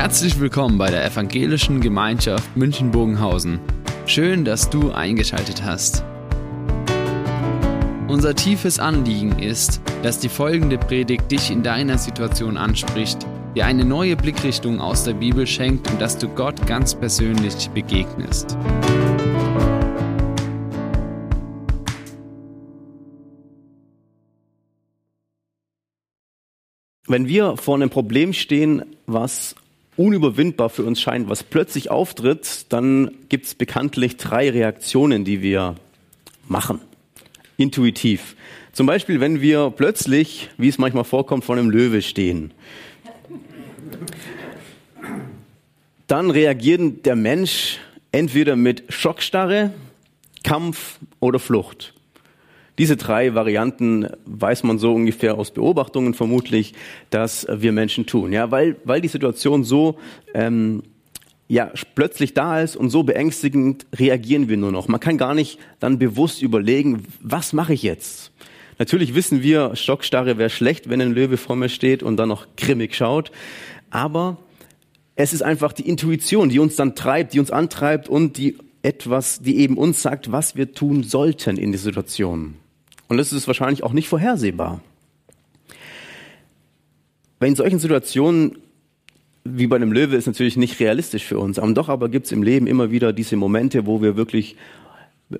Herzlich willkommen bei der Evangelischen Gemeinschaft München-Bogenhausen. Schön, dass du eingeschaltet hast. Unser tiefes Anliegen ist, dass die folgende Predigt dich in deiner Situation anspricht, dir eine neue Blickrichtung aus der Bibel schenkt und dass du Gott ganz persönlich begegnest. Wenn wir vor einem Problem stehen, was unüberwindbar für uns scheint, was plötzlich auftritt, dann gibt es bekanntlich drei Reaktionen, die wir machen. Intuitiv. Zum Beispiel, wenn wir plötzlich, wie es manchmal vorkommt, vor einem Löwe stehen. Dann reagiert der Mensch entweder mit Schockstarre, Kampf oder Flucht. Diese drei Varianten weiß man so ungefähr aus Beobachtungen vermutlich, dass wir Menschen tun. Ja, weil, weil die Situation so ähm, ja, plötzlich da ist und so beängstigend reagieren wir nur noch. Man kann gar nicht dann bewusst überlegen, was mache ich jetzt? Natürlich wissen wir, Stockstarre wäre schlecht, wenn ein Löwe vor mir steht und dann noch grimmig schaut. Aber es ist einfach die Intuition, die uns dann treibt, die uns antreibt und die etwas, die eben uns sagt, was wir tun sollten in der Situation. Und das ist wahrscheinlich auch nicht vorhersehbar. Bei solchen Situationen wie bei einem Löwe ist natürlich nicht realistisch für uns. Und doch aber gibt es im Leben immer wieder diese Momente, wo wir wirklich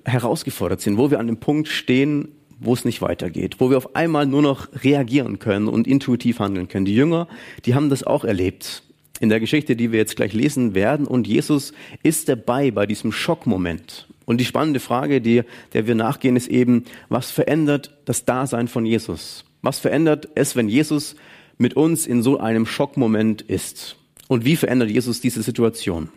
herausgefordert sind, wo wir an dem Punkt stehen, wo es nicht weitergeht, wo wir auf einmal nur noch reagieren können und intuitiv handeln können. Die Jünger, die haben das auch erlebt in der Geschichte, die wir jetzt gleich lesen werden. Und Jesus ist dabei bei diesem Schockmoment. Und die spannende Frage, die, der wir nachgehen, ist eben, was verändert das Dasein von Jesus? Was verändert es, wenn Jesus mit uns in so einem Schockmoment ist? Und wie verändert Jesus diese Situation?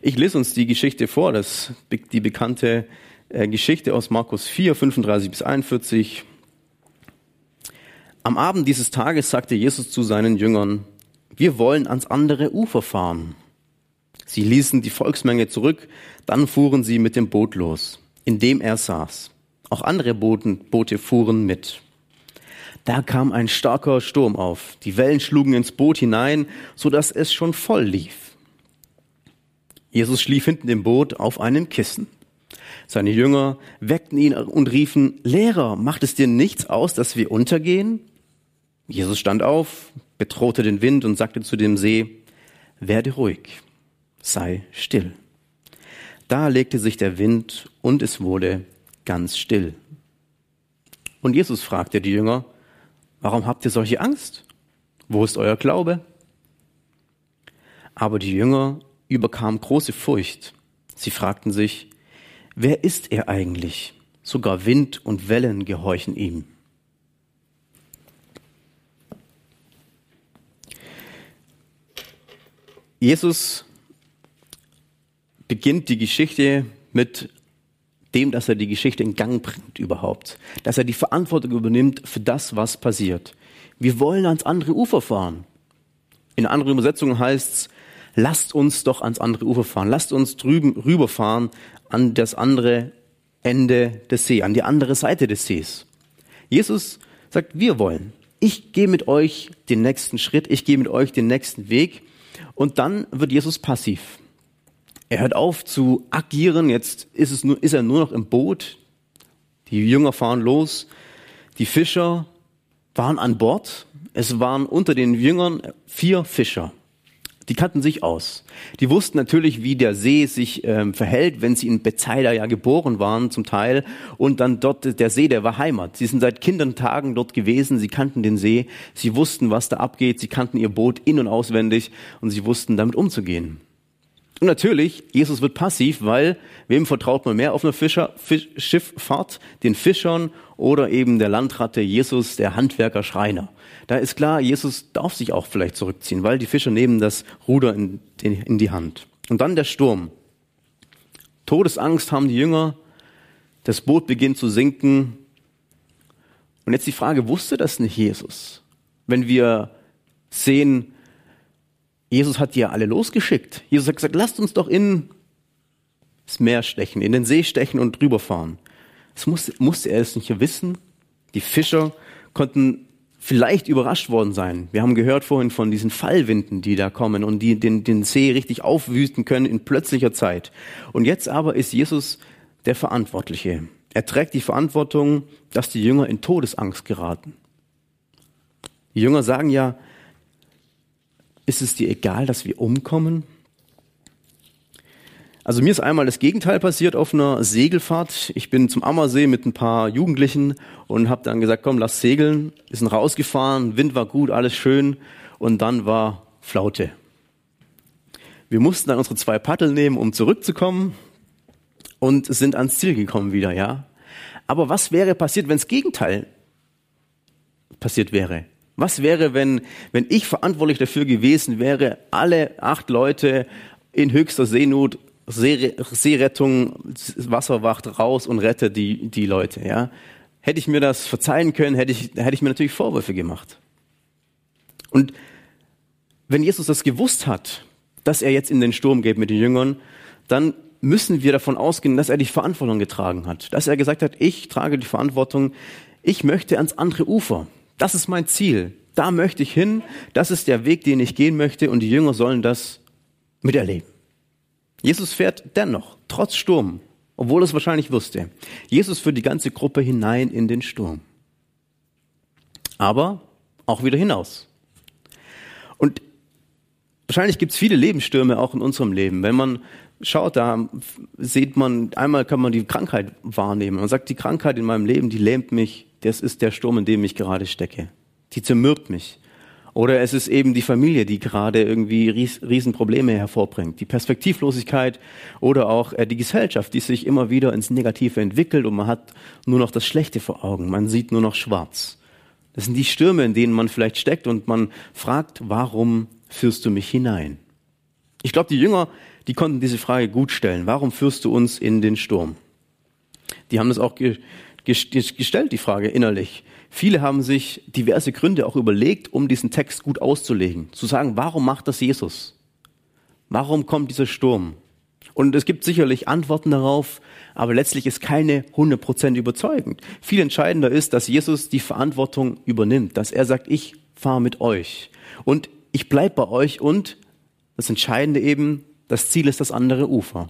Ich lese uns die Geschichte vor, das, die bekannte äh, Geschichte aus Markus 4, 35 bis 41. Am Abend dieses Tages sagte Jesus zu seinen Jüngern, wir wollen ans andere Ufer fahren. Sie ließen die Volksmenge zurück, dann fuhren sie mit dem Boot los, in dem er saß. Auch andere Boote fuhren mit. Da kam ein starker Sturm auf. Die Wellen schlugen ins Boot hinein, so dass es schon voll lief. Jesus schlief hinten im Boot auf einem Kissen. Seine Jünger weckten ihn und riefen, Lehrer, macht es dir nichts aus, dass wir untergehen? Jesus stand auf, bedrohte den Wind und sagte zu dem See, werde ruhig, sei still. Da legte sich der Wind und es wurde ganz still. Und Jesus fragte die Jünger, warum habt ihr solche Angst? Wo ist euer Glaube? Aber die Jünger überkam große Furcht. Sie fragten sich, wer ist er eigentlich? Sogar Wind und Wellen gehorchen ihm. Jesus beginnt die Geschichte mit dem, dass er die Geschichte in Gang bringt überhaupt. Dass er die Verantwortung übernimmt für das, was passiert. Wir wollen ans andere Ufer fahren. In anderen Übersetzungen heißt es, lasst uns doch ans andere Ufer fahren. Lasst uns drüben rüberfahren an das andere Ende des Sees, an die andere Seite des Sees. Jesus sagt, wir wollen. Ich gehe mit euch den nächsten Schritt, ich gehe mit euch den nächsten Weg. Und dann wird Jesus passiv. Er hört auf zu agieren. Jetzt ist, es nur, ist er nur noch im Boot. Die Jünger fahren los. Die Fischer waren an Bord. Es waren unter den Jüngern vier Fischer. Die kannten sich aus. Die wussten natürlich, wie der See sich ähm, verhält, wenn sie in Bethsaida ja geboren waren zum Teil und dann dort der See, der war Heimat. Sie sind seit Kindertagen dort gewesen, sie kannten den See, sie wussten, was da abgeht, sie kannten ihr Boot in und auswendig und sie wussten damit umzugehen. Und natürlich, Jesus wird passiv, weil wem vertraut man mehr auf einer Fischer, Fisch, Schifffahrt? Den Fischern oder eben der Landratte Jesus, der Handwerker, Schreiner. Da ist klar, Jesus darf sich auch vielleicht zurückziehen, weil die Fischer nehmen das Ruder in, in die Hand. Und dann der Sturm. Todesangst haben die Jünger. Das Boot beginnt zu sinken. Und jetzt die Frage, wusste das nicht Jesus? Wenn wir sehen, Jesus hat die ja alle losgeschickt. Jesus hat gesagt, lasst uns doch in das Meer stechen, in den See stechen und drüber fahren. Das musste, musste er es nicht wissen. Die Fischer konnten vielleicht überrascht worden sein. Wir haben gehört vorhin von diesen Fallwinden, die da kommen und die den, den See richtig aufwüsten können in plötzlicher Zeit. Und jetzt aber ist Jesus der Verantwortliche. Er trägt die Verantwortung, dass die Jünger in Todesangst geraten. Die Jünger sagen ja, ist es dir egal, dass wir umkommen? Also mir ist einmal das Gegenteil passiert auf einer Segelfahrt. Ich bin zum Ammersee mit ein paar Jugendlichen und habe dann gesagt, komm, lass segeln. Wir sind rausgefahren, Wind war gut, alles schön und dann war Flaute. Wir mussten dann unsere zwei Paddel nehmen, um zurückzukommen und sind ans Ziel gekommen wieder, ja. Aber was wäre passiert, wenn das Gegenteil passiert wäre? Was wäre, wenn, wenn ich verantwortlich dafür gewesen wäre, alle acht Leute in höchster Seenot See, Seerettung, Wasserwacht raus und rette die, die Leute, ja. Hätte ich mir das verzeihen können, hätte ich, hätte ich mir natürlich Vorwürfe gemacht. Und wenn Jesus das gewusst hat, dass er jetzt in den Sturm geht mit den Jüngern, dann müssen wir davon ausgehen, dass er die Verantwortung getragen hat. Dass er gesagt hat, ich trage die Verantwortung, ich möchte ans andere Ufer. Das ist mein Ziel. Da möchte ich hin. Das ist der Weg, den ich gehen möchte und die Jünger sollen das miterleben. Jesus fährt dennoch, trotz Sturm, obwohl er es wahrscheinlich wusste. Jesus führt die ganze Gruppe hinein in den Sturm. Aber auch wieder hinaus. Und wahrscheinlich gibt es viele Lebensstürme auch in unserem Leben. Wenn man schaut, da sieht man, einmal kann man die Krankheit wahrnehmen. Man sagt, die Krankheit in meinem Leben, die lähmt mich. Das ist der Sturm, in dem ich gerade stecke. Die zermürbt mich. Oder es ist eben die Familie, die gerade irgendwie Riesenprobleme hervorbringt. Die Perspektivlosigkeit oder auch äh, die Gesellschaft, die sich immer wieder ins Negative entwickelt und man hat nur noch das Schlechte vor Augen. Man sieht nur noch schwarz. Das sind die Stürme, in denen man vielleicht steckt und man fragt, warum führst du mich hinein? Ich glaube, die Jünger, die konnten diese Frage gut stellen. Warum führst du uns in den Sturm? Die haben das auch gestellt, die Frage innerlich. Viele haben sich diverse Gründe auch überlegt, um diesen Text gut auszulegen. Zu sagen, warum macht das Jesus? Warum kommt dieser Sturm? Und es gibt sicherlich Antworten darauf, aber letztlich ist keine 100% überzeugend. Viel entscheidender ist, dass Jesus die Verantwortung übernimmt, dass er sagt, ich fahre mit euch und ich bleib bei euch und das Entscheidende eben, das Ziel ist das andere Ufer.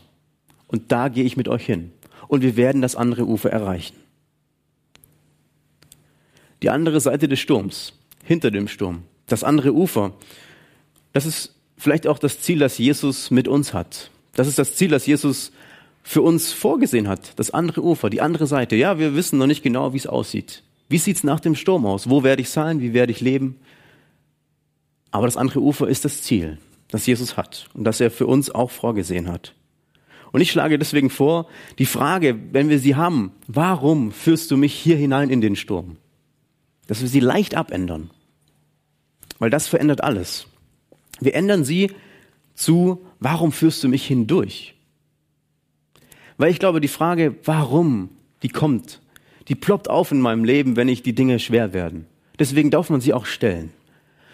Und da gehe ich mit euch hin. Und wir werden das andere Ufer erreichen die andere Seite des Sturms, hinter dem Sturm, das andere Ufer. Das ist vielleicht auch das Ziel, das Jesus mit uns hat. Das ist das Ziel, das Jesus für uns vorgesehen hat. Das andere Ufer, die andere Seite. Ja, wir wissen noch nicht genau, wie es aussieht. Wie sieht es nach dem Sturm aus? Wo werde ich sein? Wie werde ich leben? Aber das andere Ufer ist das Ziel, das Jesus hat und das er für uns auch vorgesehen hat. Und ich schlage deswegen vor, die Frage, wenn wir sie haben, warum führst du mich hier hinein in den Sturm? Dass wir sie leicht abändern. Weil das verändert alles. Wir ändern sie zu, warum führst du mich hindurch? Weil ich glaube, die Frage, warum, die kommt, die ploppt auf in meinem Leben, wenn ich die Dinge schwer werden. Deswegen darf man sie auch stellen.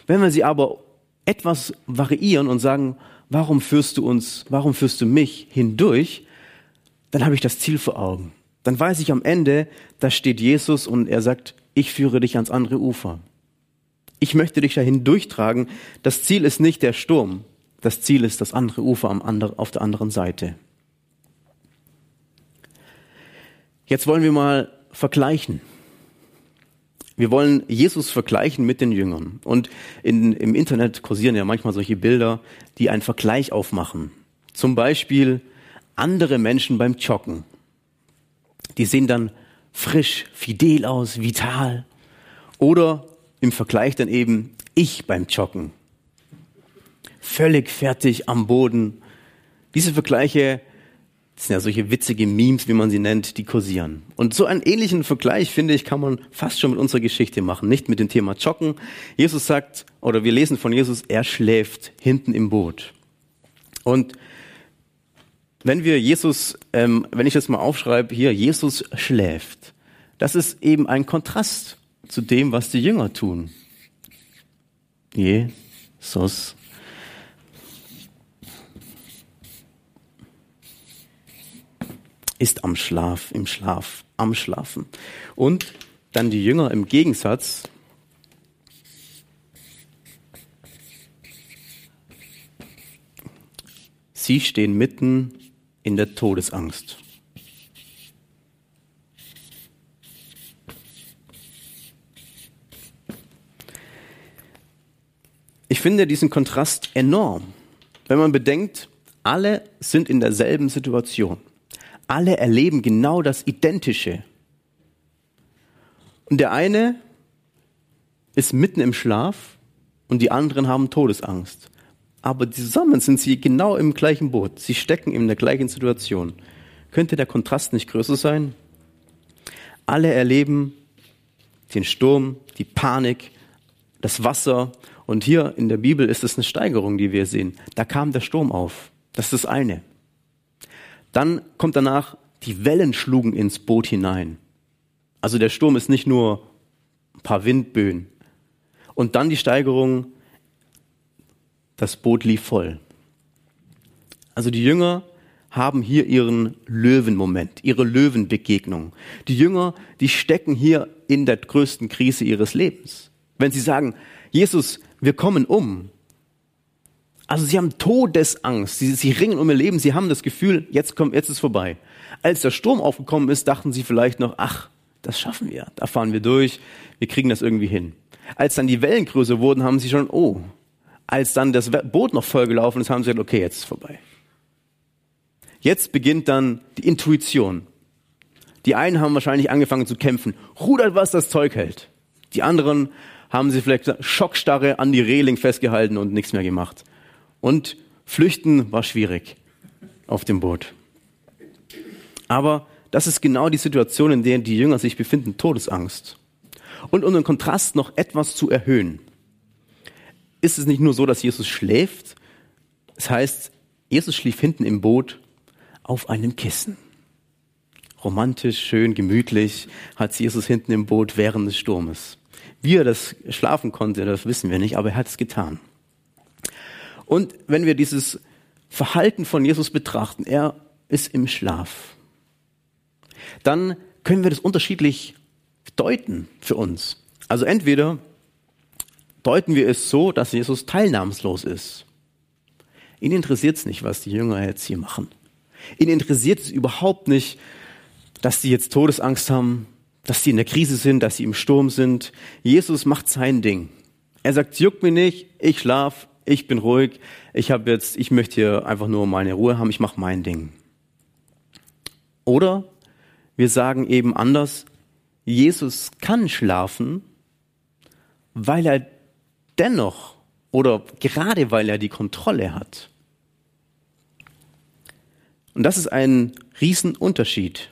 Wenn wir sie aber etwas variieren und sagen, warum führst du uns, warum führst du mich hindurch, dann habe ich das Ziel vor Augen. Dann weiß ich am Ende, da steht Jesus und er sagt, ich führe dich ans andere Ufer. Ich möchte dich dahin durchtragen. Das Ziel ist nicht der Sturm. Das Ziel ist das andere Ufer am andre, auf der anderen Seite. Jetzt wollen wir mal vergleichen. Wir wollen Jesus vergleichen mit den Jüngern. Und in, im Internet kursieren ja manchmal solche Bilder, die einen Vergleich aufmachen. Zum Beispiel andere Menschen beim Joggen. Die sehen dann frisch, fidel aus, vital. Oder im Vergleich dann eben ich beim Joggen. Völlig fertig am Boden. Diese Vergleiche das sind ja solche witzige Memes, wie man sie nennt, die kursieren. Und so einen ähnlichen Vergleich, finde ich, kann man fast schon mit unserer Geschichte machen. Nicht mit dem Thema Joggen. Jesus sagt, oder wir lesen von Jesus, er schläft hinten im Boot. Und wenn wir Jesus, ähm, wenn ich das mal aufschreibe, hier, Jesus schläft. Das ist eben ein Kontrast zu dem, was die Jünger tun. Jesus ist am Schlaf, im Schlaf, am Schlafen. Und dann die Jünger im Gegensatz. Sie stehen mitten in der Todesangst. Ich finde diesen Kontrast enorm, wenn man bedenkt, alle sind in derselben Situation. Alle erleben genau das Identische. Und der eine ist mitten im Schlaf und die anderen haben Todesangst. Aber zusammen sind sie genau im gleichen Boot. Sie stecken in der gleichen Situation. Könnte der Kontrast nicht größer sein? Alle erleben den Sturm, die Panik, das Wasser. Und hier in der Bibel ist es eine Steigerung, die wir sehen. Da kam der Sturm auf. Das ist das eine. Dann kommt danach, die Wellen schlugen ins Boot hinein. Also der Sturm ist nicht nur ein paar Windböen. Und dann die Steigerung, das Boot lief voll. Also die Jünger haben hier ihren Löwenmoment, ihre Löwenbegegnung. Die Jünger, die stecken hier in der größten Krise ihres Lebens. Wenn sie sagen, Jesus, wir kommen um. Also sie haben Todesangst, sie, sie ringen um ihr Leben, sie haben das Gefühl, jetzt kommt, jetzt ist vorbei. Als der Sturm aufgekommen ist, dachten sie vielleicht noch, ach, das schaffen wir, da fahren wir durch, wir kriegen das irgendwie hin. Als dann die Wellen größer wurden, haben sie schon, oh, als dann das Boot noch vollgelaufen ist, haben sie gesagt, okay, jetzt ist vorbei. Jetzt beginnt dann die Intuition. Die einen haben wahrscheinlich angefangen zu kämpfen, rudert, was das Zeug hält. Die anderen haben sie vielleicht schockstarre an die Reling festgehalten und nichts mehr gemacht. Und flüchten war schwierig auf dem Boot. Aber das ist genau die Situation, in der die Jünger sich befinden, Todesangst. Und um den Kontrast noch etwas zu erhöhen, ist es nicht nur so, dass Jesus schläft, es das heißt, Jesus schlief hinten im Boot auf einem Kissen. Romantisch, schön, gemütlich hat Jesus hinten im Boot während des Sturmes. Wie er das schlafen konnte, das wissen wir nicht, aber er hat es getan. Und wenn wir dieses Verhalten von Jesus betrachten, er ist im Schlaf, dann können wir das unterschiedlich deuten für uns. Also entweder deuten wir es so, dass Jesus teilnahmslos ist. Ihn interessiert es nicht, was die Jünger jetzt hier machen. Ihn interessiert es überhaupt nicht, dass sie jetzt Todesangst haben, dass sie in der Krise sind, dass sie im Sturm sind. Jesus macht sein Ding. Er sagt, juckt mir nicht, ich schlaf, ich bin ruhig, ich habe jetzt, ich möchte hier einfach nur meine Ruhe haben, ich mache mein Ding. Oder wir sagen eben anders, Jesus kann schlafen, weil er dennoch oder gerade weil er die Kontrolle hat. Und das ist ein Riesenunterschied.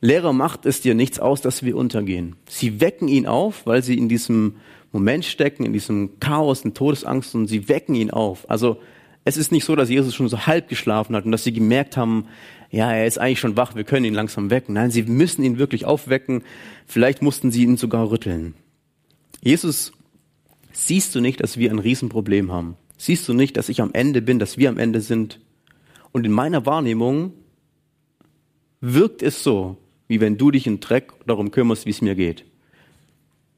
Lehrer macht es dir nichts aus, dass wir untergehen. Sie wecken ihn auf, weil sie in diesem Moment stecken, in diesem Chaos, in Todesangst und sie wecken ihn auf. Also es ist nicht so, dass Jesus schon so halb geschlafen hat und dass sie gemerkt haben, ja, er ist eigentlich schon wach, wir können ihn langsam wecken. Nein, sie müssen ihn wirklich aufwecken. Vielleicht mussten sie ihn sogar rütteln. Jesus, siehst du nicht, dass wir ein Riesenproblem haben? Siehst du nicht, dass ich am Ende bin, dass wir am Ende sind? Und in meiner Wahrnehmung wirkt es so, wie wenn du dich in Dreck darum kümmerst, wie es mir geht.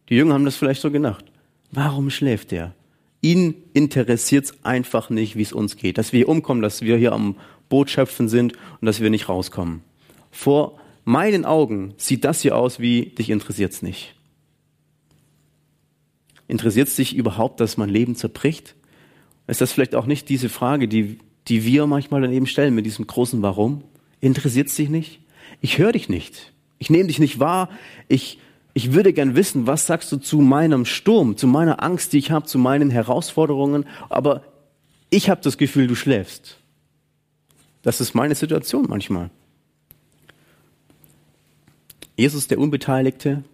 Die Jünger haben das vielleicht so gedacht. Warum schläft er? Ihn interessiert es einfach nicht, wie es uns geht. Dass wir hier umkommen, dass wir hier am Boot schöpfen sind und dass wir nicht rauskommen. Vor meinen Augen sieht das hier aus wie, dich interessiert es nicht. Interessiert es dich überhaupt, dass mein Leben zerbricht? Ist das vielleicht auch nicht diese Frage, die, die wir manchmal dann eben stellen mit diesem großen Warum? Interessiert es dich nicht? Ich höre dich nicht. Ich nehme dich nicht wahr. Ich, ich würde gern wissen, was sagst du zu meinem Sturm, zu meiner Angst, die ich habe, zu meinen Herausforderungen. Aber ich habe das Gefühl, du schläfst. Das ist meine Situation manchmal. Jesus der Unbeteiligte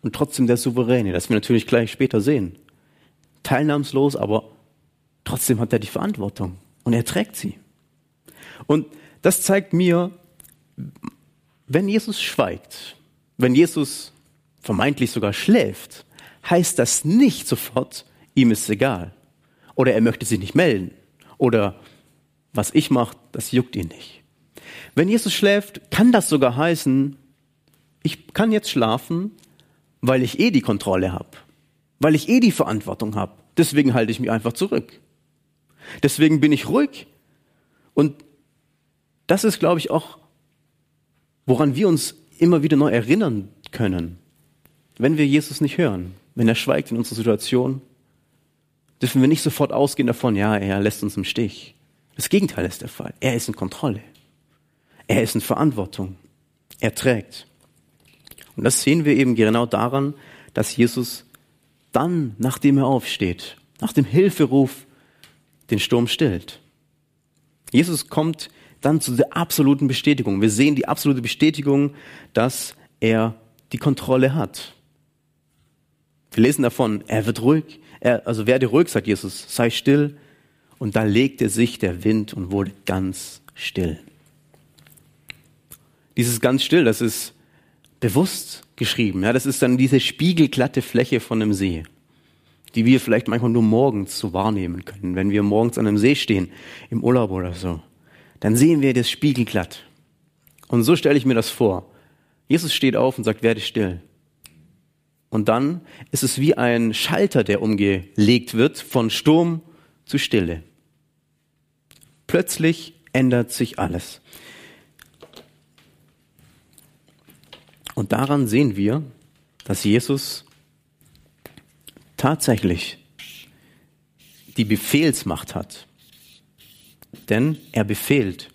und trotzdem der Souveräne, das wir natürlich gleich später sehen. Teilnahmslos, aber trotzdem hat er die Verantwortung und er trägt sie. Und das zeigt mir, wenn Jesus schweigt, wenn Jesus vermeintlich sogar schläft, heißt das nicht sofort, ihm ist egal. Oder er möchte sich nicht melden. Oder was ich mache, das juckt ihn nicht. Wenn Jesus schläft, kann das sogar heißen, ich kann jetzt schlafen, weil ich eh die Kontrolle habe, weil ich eh die Verantwortung habe, Deswegen halte ich mich einfach zurück. Deswegen bin ich ruhig. Und das ist, glaube ich, auch, woran wir uns immer wieder neu erinnern können, wenn wir Jesus nicht hören, wenn er schweigt in unserer Situation, dürfen wir nicht sofort ausgehen davon, ja, er lässt uns im Stich. Das Gegenteil ist der Fall. Er ist in Kontrolle. Er ist in Verantwortung. Er trägt. Und das sehen wir eben genau daran, dass Jesus dann, nachdem er aufsteht, nach dem Hilferuf, den Sturm stillt. Jesus kommt dann zu der absoluten Bestätigung. Wir sehen die absolute Bestätigung, dass er die Kontrolle hat. Wir lesen davon, er wird ruhig, er, also werde ruhig, sagt Jesus, sei still. Und da legte sich der Wind und wurde ganz still. Dieses ganz still, das ist bewusst geschrieben. Ja, das ist dann diese spiegelglatte Fläche von einem See, die wir vielleicht manchmal nur morgens so wahrnehmen können. Wenn wir morgens an einem See stehen, im Urlaub oder so, dann sehen wir das spiegelglatt. Und so stelle ich mir das vor. Jesus steht auf und sagt, werde still. Und dann ist es wie ein Schalter, der umgelegt wird von Sturm zu Stille. Plötzlich ändert sich alles. Und daran sehen wir, dass Jesus tatsächlich die Befehlsmacht hat. Denn er befehlt,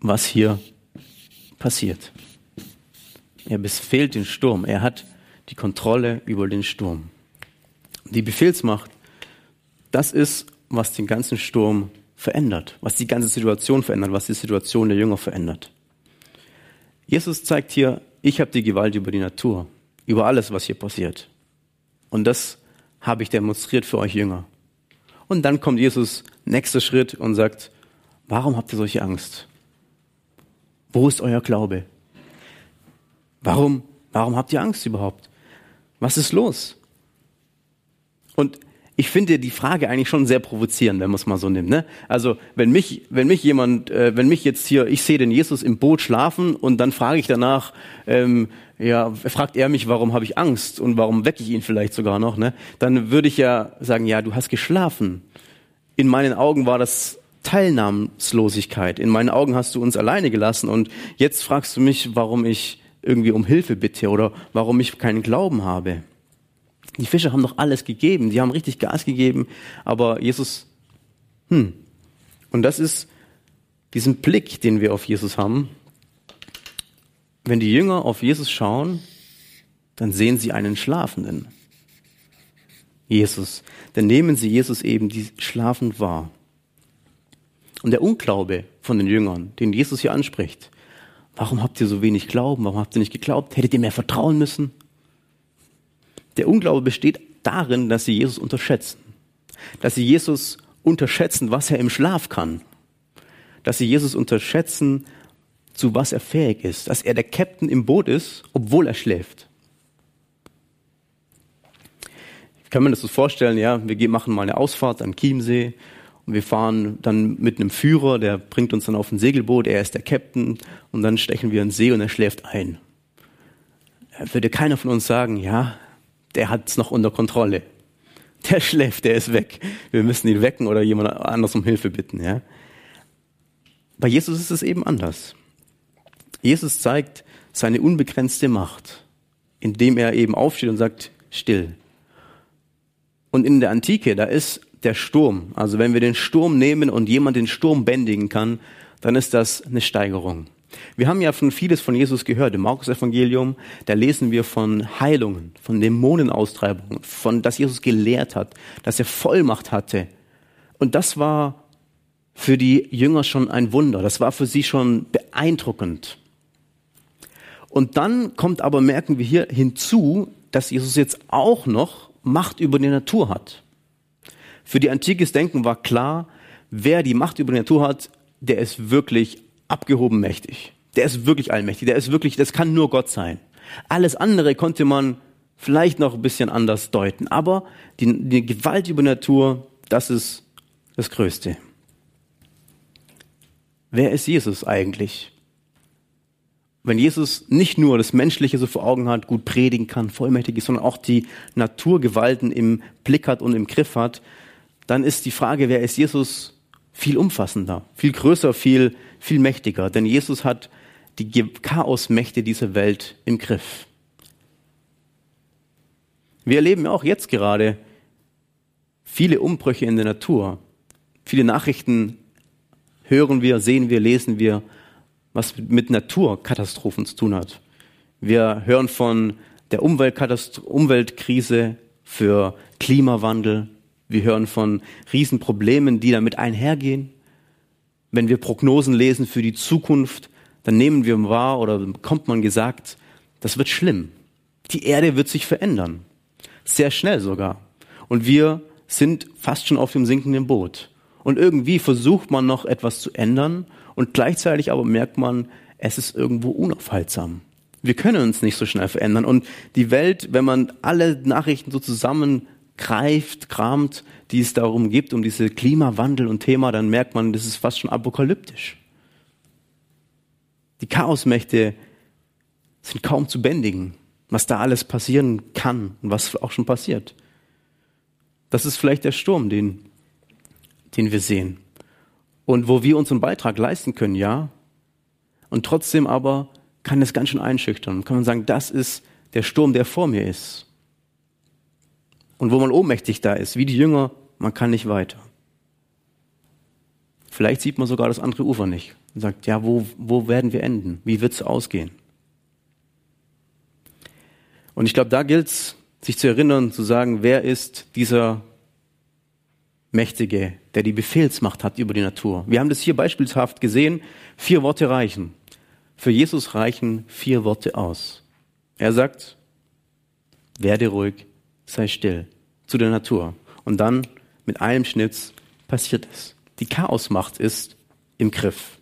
was hier passiert. Er befehlt den Sturm. Er hat die Kontrolle über den Sturm. Die Befehlsmacht, das ist, was den ganzen Sturm verändert, was die ganze Situation verändert, was die Situation der Jünger verändert. Jesus zeigt hier, ich habe die Gewalt über die Natur, über alles, was hier passiert. Und das habe ich demonstriert für euch Jünger. Und dann kommt Jesus, nächster Schritt, und sagt, warum habt ihr solche Angst? Wo ist euer Glaube? Warum, warum habt ihr Angst überhaupt? Was ist los? Und ich finde die Frage eigentlich schon sehr provozierend, wenn man es mal so nimmt. Ne? Also wenn mich, wenn mich jemand, äh, wenn mich jetzt hier, ich sehe den Jesus im Boot schlafen und dann frage ich danach, ähm, ja, fragt er mich, warum habe ich Angst und warum wecke ich ihn vielleicht sogar noch, ne? Dann würde ich ja sagen, ja, du hast geschlafen. In meinen Augen war das Teilnahmslosigkeit. In meinen Augen hast du uns alleine gelassen und jetzt fragst du mich, warum ich irgendwie um Hilfe bitte oder warum ich keinen Glauben habe. Die Fische haben doch alles gegeben, die haben richtig Gas gegeben, aber Jesus, hm. Und das ist diesen Blick, den wir auf Jesus haben. Wenn die Jünger auf Jesus schauen, dann sehen sie einen Schlafenden. Jesus. Dann nehmen sie Jesus eben die schlafend wahr. Und der Unglaube von den Jüngern, den Jesus hier anspricht, Warum habt ihr so wenig Glauben? Warum habt ihr nicht geglaubt? Hättet ihr mehr vertrauen müssen? Der Unglaube besteht darin, dass sie Jesus unterschätzen. Dass sie Jesus unterschätzen, was er im Schlaf kann. Dass sie Jesus unterschätzen, zu was er fähig ist. Dass er der Captain im Boot ist, obwohl er schläft. Ich kann mir das so vorstellen, ja, wir machen mal eine Ausfahrt an Chiemsee und wir fahren dann mit einem Führer, der bringt uns dann auf ein Segelboot, er ist der Captain und dann stechen wir in den See und er schläft ein. Würde keiner von uns sagen, ja, der hat es noch unter Kontrolle. Der schläft, der ist weg. Wir müssen ihn wecken oder jemand anders um Hilfe bitten. Ja? Bei Jesus ist es eben anders. Jesus zeigt seine unbegrenzte Macht, indem er eben aufsteht und sagt, still. Und in der Antike, da ist der Sturm. Also wenn wir den Sturm nehmen und jemand den Sturm bändigen kann, dann ist das eine Steigerung. Wir haben ja von vieles von Jesus gehört. Im Markus-Evangelium, da lesen wir von Heilungen, von Dämonenaustreibungen, von, dass Jesus gelehrt hat, dass er Vollmacht hatte. Und das war für die Jünger schon ein Wunder. Das war für sie schon beeindruckend. Und dann kommt aber, merken wir hier hinzu, dass Jesus jetzt auch noch Macht über die Natur hat. Für die antikes Denken war klar, wer die Macht über die Natur hat, der ist wirklich abgehoben mächtig. Der ist wirklich allmächtig. Der ist wirklich, das kann nur Gott sein. Alles andere konnte man vielleicht noch ein bisschen anders deuten. Aber die, die Gewalt über Natur, das ist das Größte. Wer ist Jesus eigentlich? wenn Jesus nicht nur das Menschliche so vor Augen hat, gut predigen kann, vollmächtig ist, sondern auch die Naturgewalten im Blick hat und im Griff hat, dann ist die Frage, wer ist Jesus, viel umfassender, viel größer, viel, viel mächtiger. Denn Jesus hat die Chaosmächte dieser Welt im Griff. Wir erleben auch jetzt gerade viele Umbrüche in der Natur. Viele Nachrichten hören wir, sehen wir, lesen wir, was mit Naturkatastrophen zu tun hat. Wir hören von der Umweltkrise für Klimawandel. Wir hören von Riesenproblemen, die damit einhergehen. Wenn wir Prognosen lesen für die Zukunft, dann nehmen wir wahr oder bekommt man gesagt, das wird schlimm. Die Erde wird sich verändern. Sehr schnell sogar. Und wir sind fast schon auf dem sinkenden Boot. Und irgendwie versucht man noch etwas zu ändern und gleichzeitig aber merkt man, es ist irgendwo unaufhaltsam. Wir können uns nicht so schnell verändern. Und die Welt, wenn man alle Nachrichten so zusammengreift, kramt, die es darum gibt, um diese Klimawandel und Thema, dann merkt man, das ist fast schon apokalyptisch. Die Chaosmächte sind kaum zu bändigen, was da alles passieren kann und was auch schon passiert. Das ist vielleicht der Sturm, den, den wir sehen und wo wir unseren Beitrag leisten können, ja. Und trotzdem aber kann es ganz schön einschüchtern. Kann man sagen, das ist der Sturm, der vor mir ist. Und wo man ohnmächtig da ist, wie die Jünger, man kann nicht weiter. Vielleicht sieht man sogar das andere Ufer nicht und sagt, ja, wo, wo werden wir enden? Wie wird es ausgehen? Und ich glaube, da gilt es, sich zu erinnern, zu sagen, wer ist dieser Mächtige, der die Befehlsmacht hat über die Natur. Wir haben das hier beispielhaft gesehen. Vier Worte reichen. Für Jesus reichen vier Worte aus. Er sagt, werde ruhig, sei still zu der Natur. Und dann mit einem Schnitz passiert es. Die Chaosmacht ist im Griff.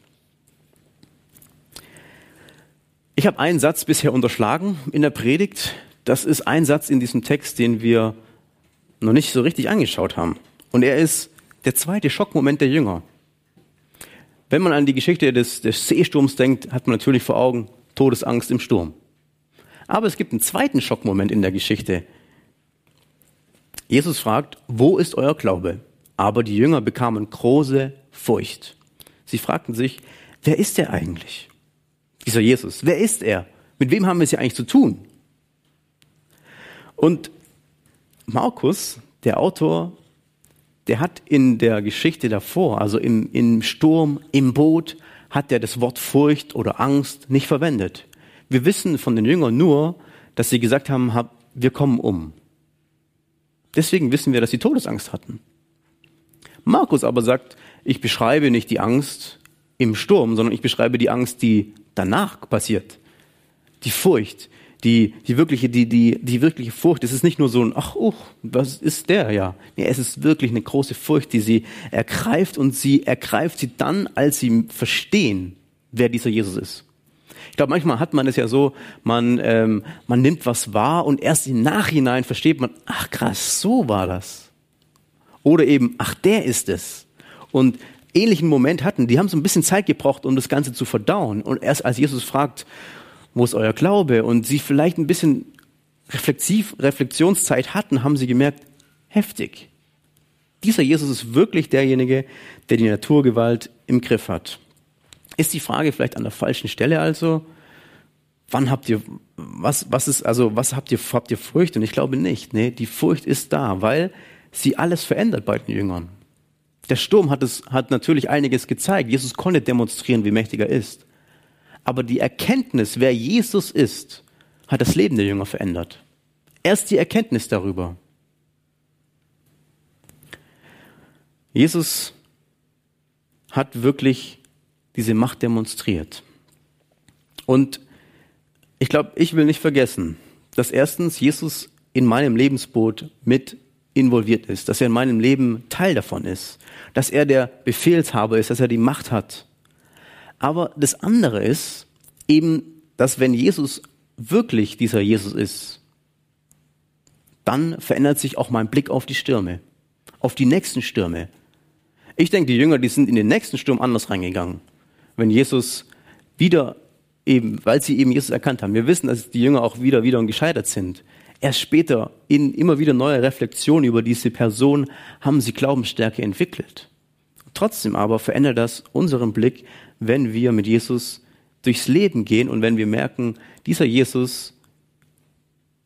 Ich habe einen Satz bisher unterschlagen in der Predigt. Das ist ein Satz in diesem Text, den wir noch nicht so richtig angeschaut haben. Und er ist der zweite Schockmoment der Jünger. Wenn man an die Geschichte des, des Seesturms denkt, hat man natürlich vor Augen Todesangst im Sturm. Aber es gibt einen zweiten Schockmoment in der Geschichte. Jesus fragt, wo ist euer Glaube? Aber die Jünger bekamen große Furcht. Sie fragten sich, wer ist er eigentlich? Dieser Jesus, wer ist er? Mit wem haben wir es hier eigentlich zu tun? Und Markus, der Autor der hat in der Geschichte davor, also im, im Sturm, im Boot, hat er das Wort Furcht oder Angst nicht verwendet. Wir wissen von den Jüngern nur, dass sie gesagt haben, wir kommen um. Deswegen wissen wir, dass sie Todesangst hatten. Markus aber sagt, ich beschreibe nicht die Angst im Sturm, sondern ich beschreibe die Angst, die danach passiert. Die Furcht, die, die wirkliche, die, die, die wirkliche Furcht, es ist nicht nur so ein, ach, oh, was ist der, ja. Nee, es ist wirklich eine große Furcht, die sie ergreift und sie ergreift sie dann, als sie verstehen, wer dieser Jesus ist. Ich glaube, manchmal hat man es ja so, man, ähm, man nimmt was wahr und erst im Nachhinein versteht man, ach krass, so war das. Oder eben, ach, der ist es. Und ähnlichen Moment hatten, die haben so ein bisschen Zeit gebraucht, um das Ganze zu verdauen. Und erst als Jesus fragt, wo ist euer Glaube? Und sie vielleicht ein bisschen reflexiv, Reflexionszeit hatten, haben sie gemerkt, heftig. Dieser Jesus ist wirklich derjenige, der die Naturgewalt im Griff hat. Ist die Frage vielleicht an der falschen Stelle also? Wann habt ihr, was, was ist, also, was habt ihr, habt ihr Furcht? Und ich glaube nicht. Nee, die Furcht ist da, weil sie alles verändert bei den Jüngern. Der Sturm hat es, hat natürlich einiges gezeigt. Jesus konnte demonstrieren, wie mächtig er ist. Aber die Erkenntnis, wer Jesus ist, hat das Leben der Jünger verändert. Erst die Erkenntnis darüber. Jesus hat wirklich diese Macht demonstriert. Und ich glaube, ich will nicht vergessen, dass erstens Jesus in meinem Lebensboot mit involviert ist, dass er in meinem Leben Teil davon ist, dass er der Befehlshaber ist, dass er die Macht hat. Aber das andere ist eben, dass wenn Jesus wirklich dieser Jesus ist, dann verändert sich auch mein Blick auf die Stürme, auf die nächsten Stürme. Ich denke, die Jünger, die sind in den nächsten Sturm anders reingegangen. Wenn Jesus wieder eben, weil sie eben Jesus erkannt haben. Wir wissen, dass die Jünger auch wieder, wieder und gescheitert sind. Erst später, in immer wieder neue Reflexionen über diese Person, haben sie Glaubensstärke entwickelt. Trotzdem aber verändert das unseren Blick, wenn wir mit Jesus durchs Leben gehen und wenn wir merken, dieser Jesus,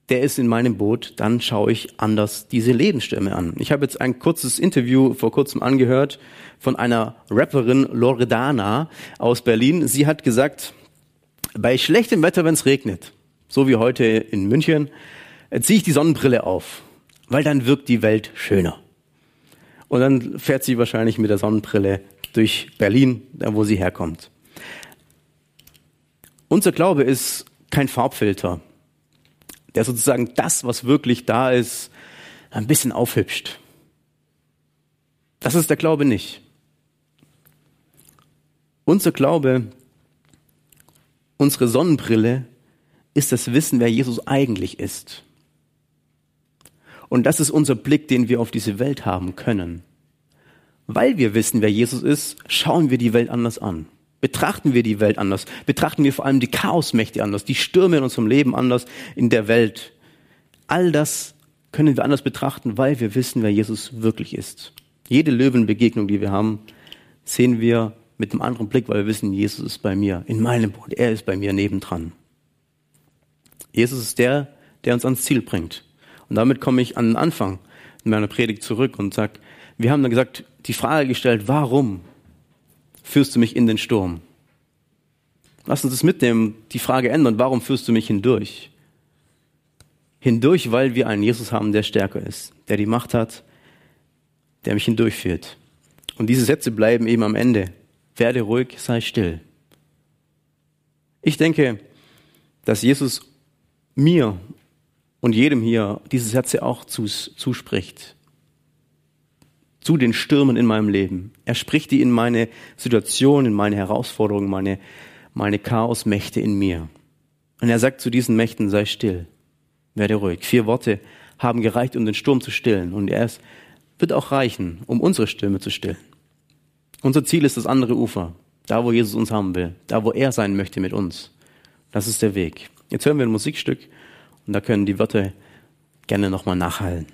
der ist in meinem Boot, dann schaue ich anders diese Lebensstürme an. Ich habe jetzt ein kurzes Interview vor kurzem angehört von einer Rapperin Loredana aus Berlin. Sie hat gesagt, bei schlechtem Wetter, wenn es regnet, so wie heute in München, ziehe ich die Sonnenbrille auf, weil dann wirkt die Welt schöner. Und dann fährt sie wahrscheinlich mit der Sonnenbrille durch Berlin, da wo sie herkommt. Unser Glaube ist kein Farbfilter, der sozusagen das, was wirklich da ist, ein bisschen aufhübscht. Das ist der Glaube nicht. Unser Glaube, unsere Sonnenbrille ist das Wissen, wer Jesus eigentlich ist. Und das ist unser Blick, den wir auf diese Welt haben können. Weil wir wissen, wer Jesus ist, schauen wir die Welt anders an. Betrachten wir die Welt anders. Betrachten wir vor allem die Chaosmächte anders, die Stürme in unserem Leben anders in der Welt. All das können wir anders betrachten, weil wir wissen, wer Jesus wirklich ist. Jede Löwenbegegnung, die wir haben, sehen wir mit einem anderen Blick, weil wir wissen, Jesus ist bei mir, in meinem Boot, er ist bei mir nebendran. Jesus ist der, der uns ans Ziel bringt. Und damit komme ich an den Anfang meiner Predigt zurück und sage, wir haben dann gesagt, die Frage gestellt, warum führst du mich in den Sturm? Lass uns das mitnehmen, die Frage ändern, warum führst du mich hindurch? Hindurch, weil wir einen Jesus haben, der stärker ist, der die Macht hat, der mich hindurchführt. Und diese Sätze bleiben eben am Ende. Werde ruhig, sei still. Ich denke, dass Jesus mir und jedem hier diese Sätze auch zuspricht zu den Stürmen in meinem Leben. Er spricht die in meine Situation, in meine Herausforderungen, meine, meine Chaosmächte in mir. Und er sagt zu diesen Mächten, sei still, werde ruhig. Vier Worte haben gereicht, um den Sturm zu stillen. Und er ist, wird auch reichen, um unsere Stürme zu stillen. Unser Ziel ist das andere Ufer. Da, wo Jesus uns haben will. Da, wo er sein möchte mit uns. Das ist der Weg. Jetzt hören wir ein Musikstück und da können die Wörter gerne nochmal nachhallen.